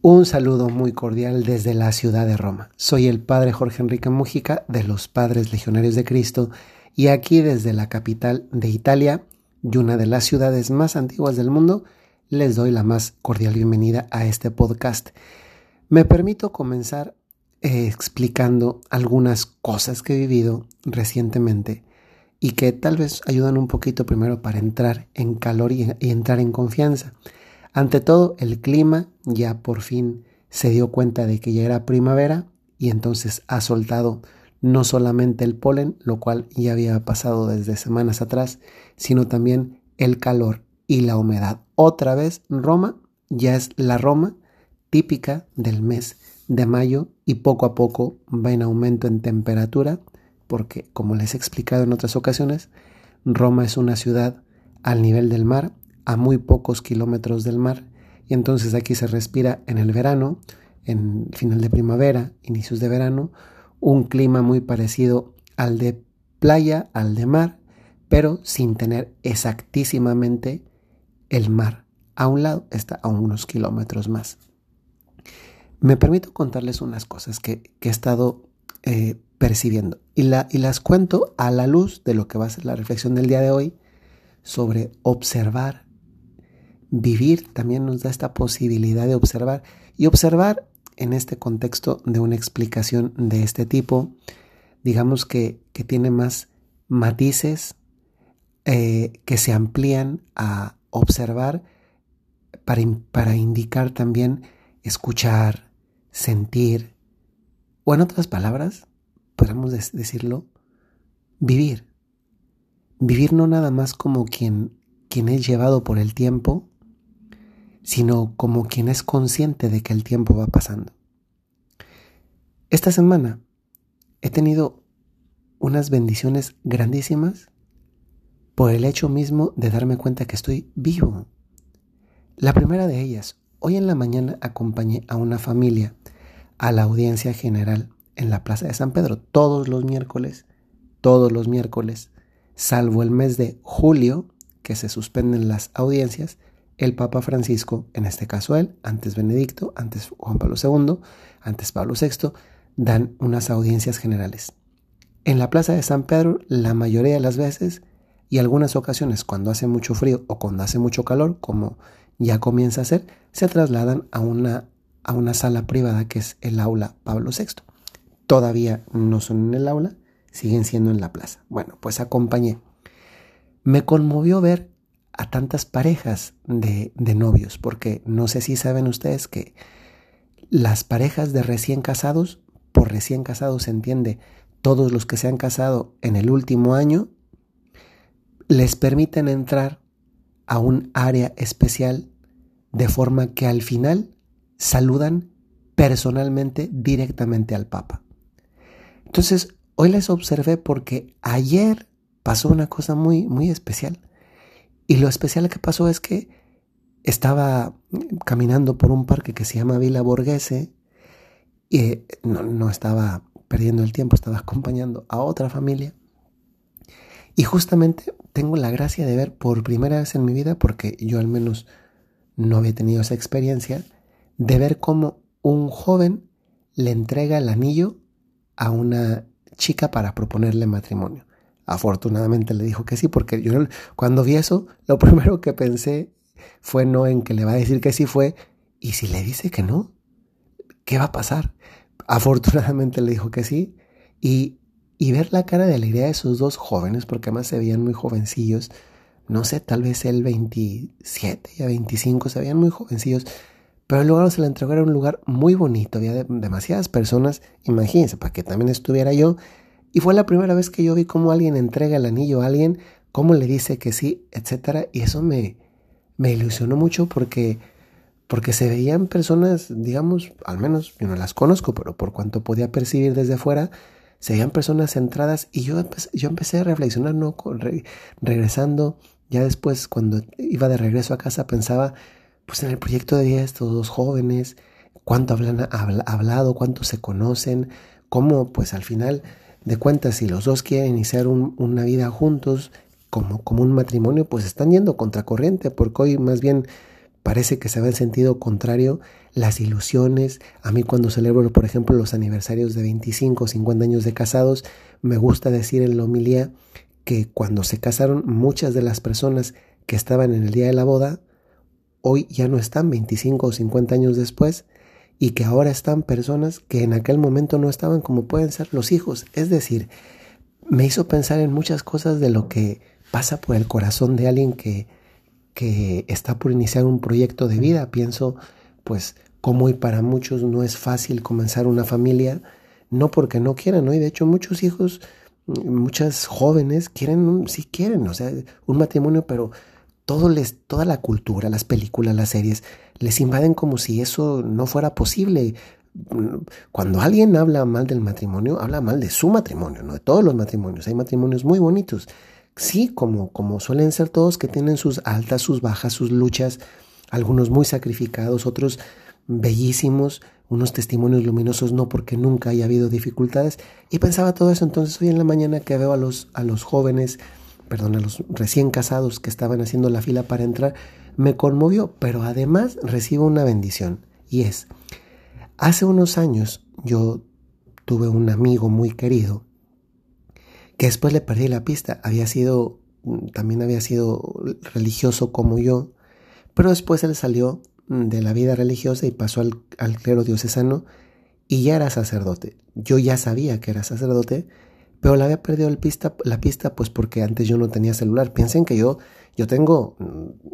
Un saludo muy cordial desde la ciudad de Roma. Soy el padre Jorge Enrique Mújica de los Padres Legionarios de Cristo y aquí desde la capital de Italia y una de las ciudades más antiguas del mundo, les doy la más cordial bienvenida a este podcast. Me permito comenzar eh, explicando algunas cosas que he vivido recientemente y que tal vez ayudan un poquito primero para entrar en calor y entrar en confianza. Ante todo, el clima ya por fin se dio cuenta de que ya era primavera y entonces ha soltado no solamente el polen, lo cual ya había pasado desde semanas atrás, sino también el calor y la humedad. Otra vez, Roma ya es la Roma típica del mes de mayo y poco a poco va en aumento en temperatura, porque como les he explicado en otras ocasiones, Roma es una ciudad al nivel del mar a muy pocos kilómetros del mar y entonces aquí se respira en el verano, en final de primavera, inicios de verano, un clima muy parecido al de playa, al de mar, pero sin tener exactísimamente el mar. A un lado está a unos kilómetros más. Me permito contarles unas cosas que, he estado eh, percibiendo y las cuento a la luz de lo que va a ser la reflexión del día de hoy sobre observar vivir también nos da esta posibilidad de observar y observar en este contexto de una explicación de este tipo, digamos que, tiene más matices eh, que se amplían a observar para, para indicar también escuchar, sentir, o en otras palabras, podemos decirlo, vivir. Vivir no nada más como quien, quien es llevado por el tiempo, sino como quien es consciente de que el tiempo va pasando. Esta semana he tenido unas bendiciones grandísimas por el hecho mismo de darme cuenta que estoy vivo. La primera de ellas, hoy en la mañana acompañé a una familia a la audiencia general en la Plaza de San Pedro todos los miércoles, todos los miércoles, salvo el mes de julio, que se suspenden las audiencias, el Papa Francisco, en este caso él, antes Benedicto, antes Juan Pablo II, antes Pablo VI, dan unas audiencias generales. En la Plaza de San Pedro, la mayoría de las veces y algunas ocasiones cuando hace mucho frío o cuando hace mucho calor, como ya comienza a ser, se trasladan a una, a una sala privada que es el aula Pablo VI. Todavía no son en el aula, siguen siendo en la plaza. Bueno, pues acompañé. Me conmovió ver a tantas parejas de, de novios, porque no sé si saben ustedes que las parejas de recién casados, por recién casados se entiende todos los que se han casado en el último año, les permiten entrar a un área especial de forma que al final saludan personalmente directamente al Papa. Entonces, hoy les observé porque ayer pasó una cosa muy, muy especial. Y lo especial que pasó es que estaba caminando por un parque que se llama Villa Borghese y eh, no, estaba perdiendo el tiempo, estaba acompañando a otra familia. Y justamente tengo la gracia de ver por primera vez en mi vida, porque yo al menos no había tenido esa experiencia, de ver cómo un joven le entrega el anillo a una chica para proponerle matrimonio. Afortunadamente le dijo que sí, porque yo cuando vi eso, lo primero que pensé fue no en que le va a decir que sí fue, y si le dice que no, ¿qué va a pasar? Afortunadamente le dijo que sí, y, y ver la cara de alegría de esos dos jóvenes, porque además se veían muy jovencillos, no sé, tal vez el 27 y a 25 se veían muy jovencillos, pero el lugar se le entregó era un lugar muy bonito, había demasiadas personas, imagínense, para que también estuviera yo, y fue la primera vez que yo vi cómo alguien entrega el anillo a alguien, cómo le dice que sí, etc. Y eso me, me ilusionó mucho porque, porque se veían personas, digamos, al menos yo no las conozco, pero por cuanto podía percibir desde fuera, se veían personas centradas y yo, empecé, yo empecé a reflexionar, ¿no? regresando, ya después cuando iba de regreso a casa pensaba, pues en el proyecto de estos dos jóvenes, cuánto hablan, hablado, cuánto se conocen, cómo pues al final de cuentas, si los dos quieren iniciar una vida juntos, como, como un matrimonio, pues están yendo contracorriente, porque hoy más bien parece que se va en sentido contrario las ilusiones. A mí cuando celebro, por ejemplo, los aniversarios de 25 o 50 años de casados, me gusta decir en la homilía que cuando se casaron muchas de las personas que estaban en el día de la boda, hoy ya no están 25 o 50 años después y que ahora están personas que en aquel momento no estaban como pueden ser los hijos. Es decir, me hizo pensar en muchas cosas de lo que pasa por el corazón de alguien que, que está por iniciar un proyecto de vida. Pienso, pues, como hoy para muchos no es fácil comenzar una familia, no porque no quieran, ¿no? Y de hecho muchos hijos, muchas jóvenes quieren, sí quieren, o sea, un matrimonio, pero toda la cultura, las películas, las series, les invaden como si eso no fuera posible. Cuando alguien habla mal del matrimonio, habla mal de su matrimonio, no de todos los matrimonios. Hay matrimonios muy bonitos. Sí, como, como suelen ser todos que tienen sus altas, sus bajas, sus luchas, algunos muy sacrificados, otros bellísimos, unos testimonios luminosos, no porque nunca haya habido dificultades. Y pensaba todo eso entonces hoy en la mañana que veo a los, a los jóvenes perdón, a los recién casados que estaban haciendo la fila para entrar, me conmovió, pero además recibo una bendición. Y es, hace unos años yo tuve un amigo muy querido que después le perdí la pista. Había sido, también había sido religioso como yo, pero después él salió de la vida religiosa y pasó al, al clero diocesano y ya era sacerdote. Yo ya sabía que era sacerdote, pero le había perdido la pista pues porque antes yo no tenía celular. Piensen que yo, yo tengo, mm,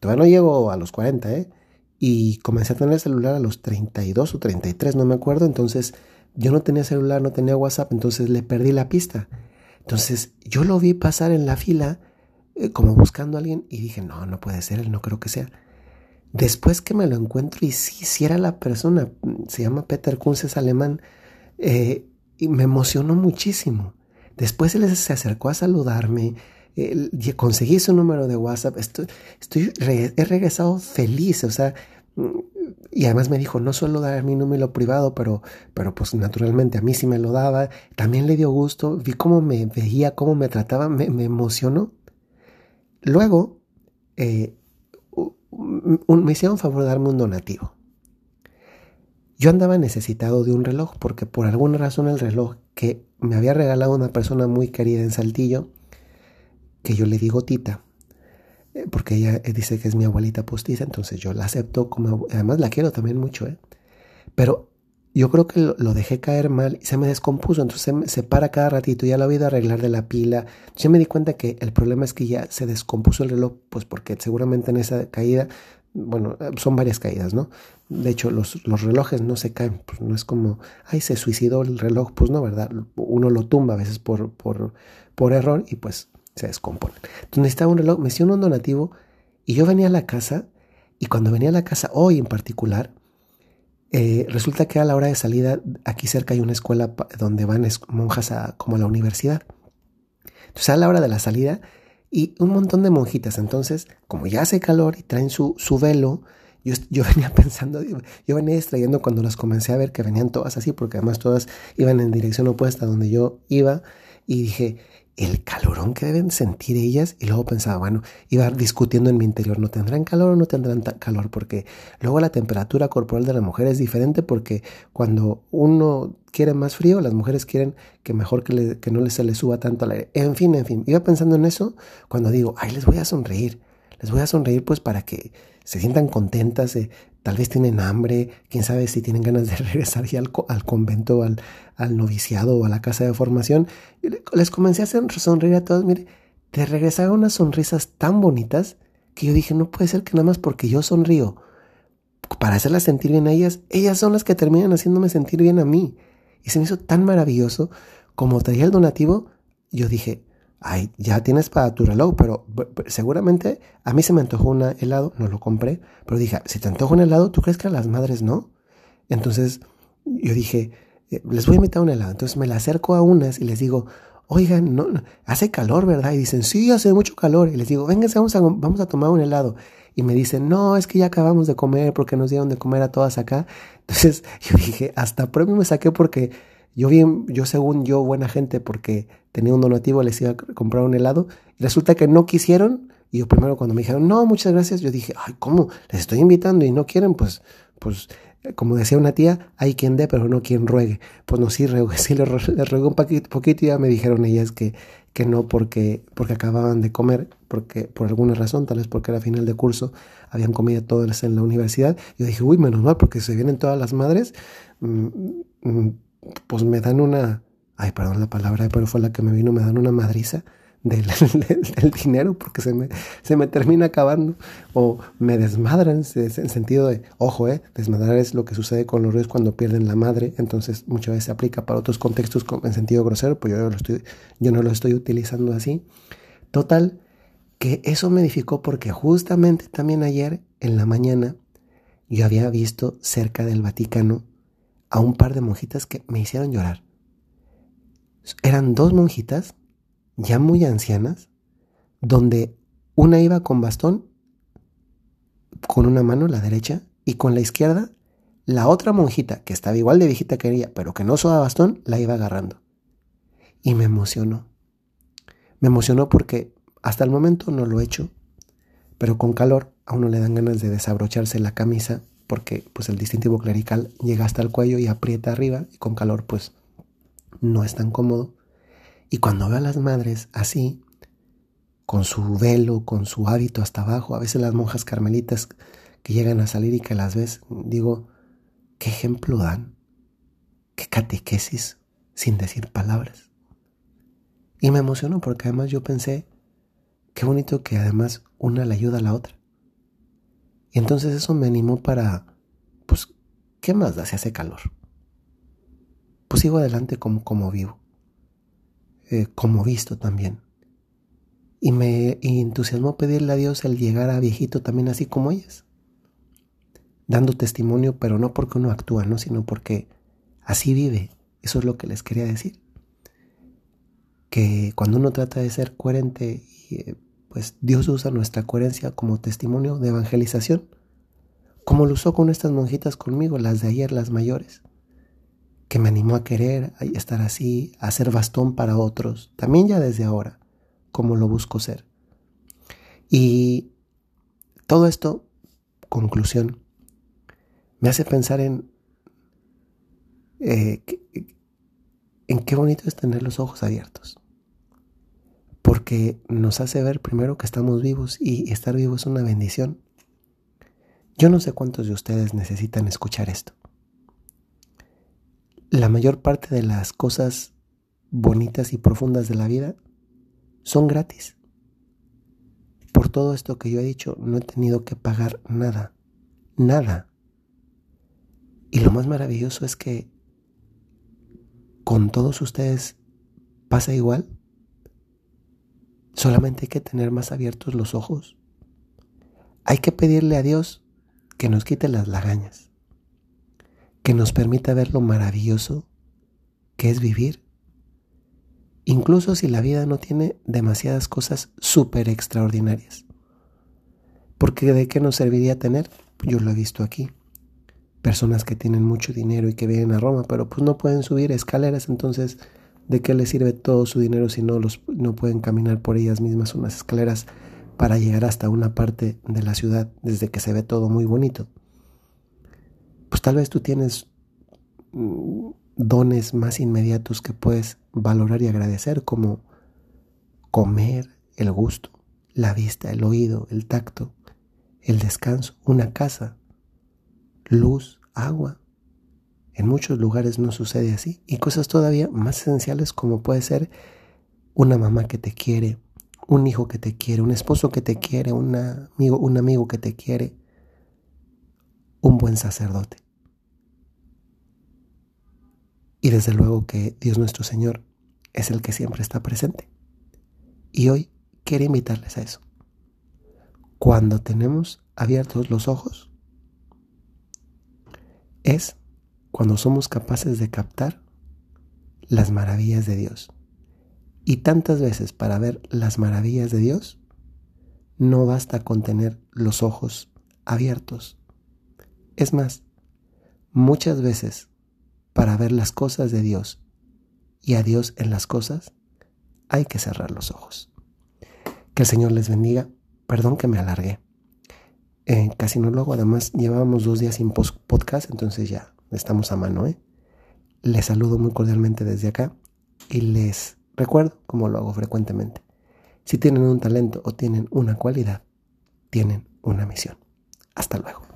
todavía no llego a los 40, ¿eh? Y comencé a tener celular a los 32 o 33, no me acuerdo. Entonces yo no tenía celular, no tenía WhatsApp, entonces le perdí la pista. Entonces yo lo vi pasar en la fila eh, como buscando a alguien y dije, no, no puede ser, él no creo que sea. Después que me lo encuentro y sí, sí era la persona, se llama Peter Kunz, es alemán, eh, y me emocionó muchísimo. Después él se acercó a saludarme, conseguí su número de WhatsApp, estoy, estoy he regresado feliz, o sea, y además me dijo, no suelo dar mi número privado, pero, pero pues naturalmente a mí sí me lo daba, también le dio gusto, vi cómo me veía, cómo me trataba, me, emocionó. Luego, eh, me hicieron favor de darme un donativo. Yo andaba necesitado de un reloj porque por alguna razón el reloj que me había regalado una persona muy querida en Saltillo, que yo le digo Tita, eh, porque ella eh, dice que es mi abuelita postiza, entonces yo la acepto como, además la quiero también mucho, ¿eh? Pero yo creo que lo, dejé caer mal y se me descompuso, entonces se, para cada ratito, ya lo he ido a arreglar de la pila. Yo me di cuenta que el problema es que ya se descompuso el reloj, pues porque seguramente en esa caída bueno, son varias caídas, ¿no? De hecho, los, los, relojes no se caen, pues no es como, ay, se suicidó el reloj, pues no, ¿verdad? Uno lo tumba a veces por, por, por error y pues se descompone. Entonces necesitaba un reloj, me hicieron un donativo y yo venía a la casa y cuando venía a la casa, hoy en particular, eh, resulta que a la hora de salida, aquí cerca hay una escuela donde van monjas a, como a la universidad. Entonces a la hora de la salida, y un montón de monjitas. Entonces, como ya hace calor y traen su, su velo, yo, yo, venía pensando, yo venía extrayendo cuando las comencé a ver que venían todas así, porque además todas iban en dirección opuesta a donde yo iba, y dije, el calorón que deben sentir ellas y luego pensaba, bueno, iba discutiendo en mi interior, ¿no tendrán calor o no tendrán calor? Porque luego la temperatura corporal de la mujer es diferente porque cuando uno quiere más frío, las mujeres quieren que mejor que, no se les suba tanto al aire. En fin, en fin, iba pensando en eso cuando digo, ay, les voy a sonreír, les voy a sonreír pues para que se sientan contentas, tal vez tienen hambre, quién sabe si tienen ganas de regresar ya al, convento, al, noviciado o a la casa de formación. les comencé a hacer sonreír a todos, mire, te regresaron unas sonrisas tan bonitas que yo dije, no puede ser que nada más porque yo sonrío para hacerlas sentir bien a ellas, ellas son las que terminan haciéndome sentir bien a mí. Y se me hizo tan maravilloso como traía el donativo, yo dije, ay, ya tienes para tu reloj, pero, seguramente a mí se me antojó un helado, no lo compré, pero dije, si te antoja un helado, ¿tú crees que a las madres no? Entonces yo dije, eh, les voy a invitar un helado. Entonces me la acerco a unas y les digo, oigan, no, hace calor, ¿verdad? Y dicen, sí, hace mucho calor. Y les digo, vénganse, vamos a, vamos a tomar un helado. Y me dicen, no, es que ya acabamos de comer porque nos dieron de comer a todas acá. Entonces yo dije, hasta premio me saqué porque yo bien, yo según yo, buena gente, porque tenía un donativo, les iba a comprar un helado. Y resulta que no quisieron Y yo primero cuando me dijeron, no, muchas gracias, yo dije, ay, ¿cómo? Les estoy invitando y no quieren, pues, pues, como decía una tía, hay quien dé, pero no quien ruegue. Pues no, sí, sí les, ruego un poquito, y ya me dijeron ellas que, que no porque, porque acababan de comer, porque por alguna razón, tal vez porque era final de curso, habían comido todas en la universidad. Yo dije, uy, menos mal, porque se vienen todas las madres, mm, mm, pues me dan una, ay, perdón la palabra, pero fue la que me vino, me dan una madriza del, dinero porque se me, se me termina acabando o me desmadran en sentido de, ojo, eh, desmadrar es lo que sucede con los ríos cuando pierden la madre, entonces muchas veces se aplica para otros contextos en sentido grosero, pues yo, lo estoy, yo no lo estoy utilizando así. Total, que eso me edificó porque justamente también ayer en la mañana yo había visto cerca del Vaticano a un par de monjitas que me hicieron llorar. Eran dos monjitas ya muy ancianas, donde una iba con bastón, con una mano, la derecha, y con la izquierda, la otra monjita, que estaba igual de viejita que ella, pero que no usaba bastón, la iba agarrando. Y me emocionó. Me emocionó porque hasta el momento no lo he hecho, pero con calor a uno le dan ganas de desabrocharse la camisa porque pues el distintivo clerical llega hasta el cuello y aprieta arriba y con calor pues no es tan cómodo. Y cuando veo a las madres así, con su velo, con su hábito hasta abajo, a veces las monjas carmelitas que llegan a salir y que las ves, digo, ¿qué ejemplo dan? ¿Qué catequesis sin decir palabras? Y me emocionó porque además yo pensé, qué bonito que además una le ayuda a la otra. Y entonces eso me animó para, pues, ¿qué más da si hace calor? Pues sigo adelante como, como vivo. Eh, como visto también. Y me entusiasmó pedirle a Dios el llegar a viejito también así como ellas. Dando testimonio, pero no porque uno actúa, ¿no? sino porque así vive. Eso es lo que les quería decir. Que cuando uno trata de ser coherente, eh, pues Dios usa nuestra coherencia como testimonio de evangelización, como lo usó con estas monjitas conmigo, las de ayer, las mayores que me animó a querer, estar así, a ser bastón para otros, también ya desde ahora, como lo busco ser. Y todo esto, conclusión, me hace pensar en, eh, en qué bonito es tener los ojos abiertos. Porque nos hace ver primero que estamos vivos y estar vivo es una bendición. Yo no sé cuántos de ustedes necesitan escuchar esto la mayor parte de las cosas bonitas y profundas de la vida son gratis. Por todo esto que yo he dicho, no he tenido que pagar nada, nada. Y lo más maravilloso es que con todos ustedes pasa igual. Solamente hay que tener más abiertos los ojos. Hay que pedirle a Dios que nos quite las lagañas que nos permita ver lo maravilloso que es vivir. Incluso si la vida no tiene demasiadas cosas súper extraordinarias. Porque de qué nos serviría tener, yo lo he visto aquí, personas que tienen mucho dinero y que vienen a Roma, pero pues no pueden subir escaleras, entonces ¿de qué les sirve todo su dinero si no, los, no pueden caminar por ellas mismas unas escaleras para llegar hasta una parte de la ciudad desde que se ve todo muy bonito? Pues tal vez tú tienes mm, dones más inmediatos que puedes valorar y agradecer, como comer, el gusto, la vista, el oído, el tacto, el descanso, una casa, luz, agua. En muchos lugares no sucede así. Y cosas todavía más esenciales como puede ser una mamá que te quiere, un hijo que te quiere, un esposo que te quiere, un amigo, un amigo que te quiere, un buen sacerdote. Y desde luego que Dios nuestro Señor es el que siempre está presente. Y hoy quiero invitarles a eso. Cuando tenemos abiertos los ojos, es cuando somos capaces de captar las maravillas de Dios. Y tantas veces para ver las maravillas de Dios, no basta con tener los ojos abiertos. Es más, muchas veces para ver las cosas de Dios y a Dios en las cosas, hay que cerrar los ojos. Que el Señor les bendiga Perdón que me alargué. Eh, casi no lo hago, además llevábamos dos días sin podcast, entonces ya estamos a mano. ¿eh? Les saludo muy cordialmente desde acá y les recuerdo, como lo hago frecuentemente, si tienen un talento o tienen una cualidad, tienen una misión. Hasta luego.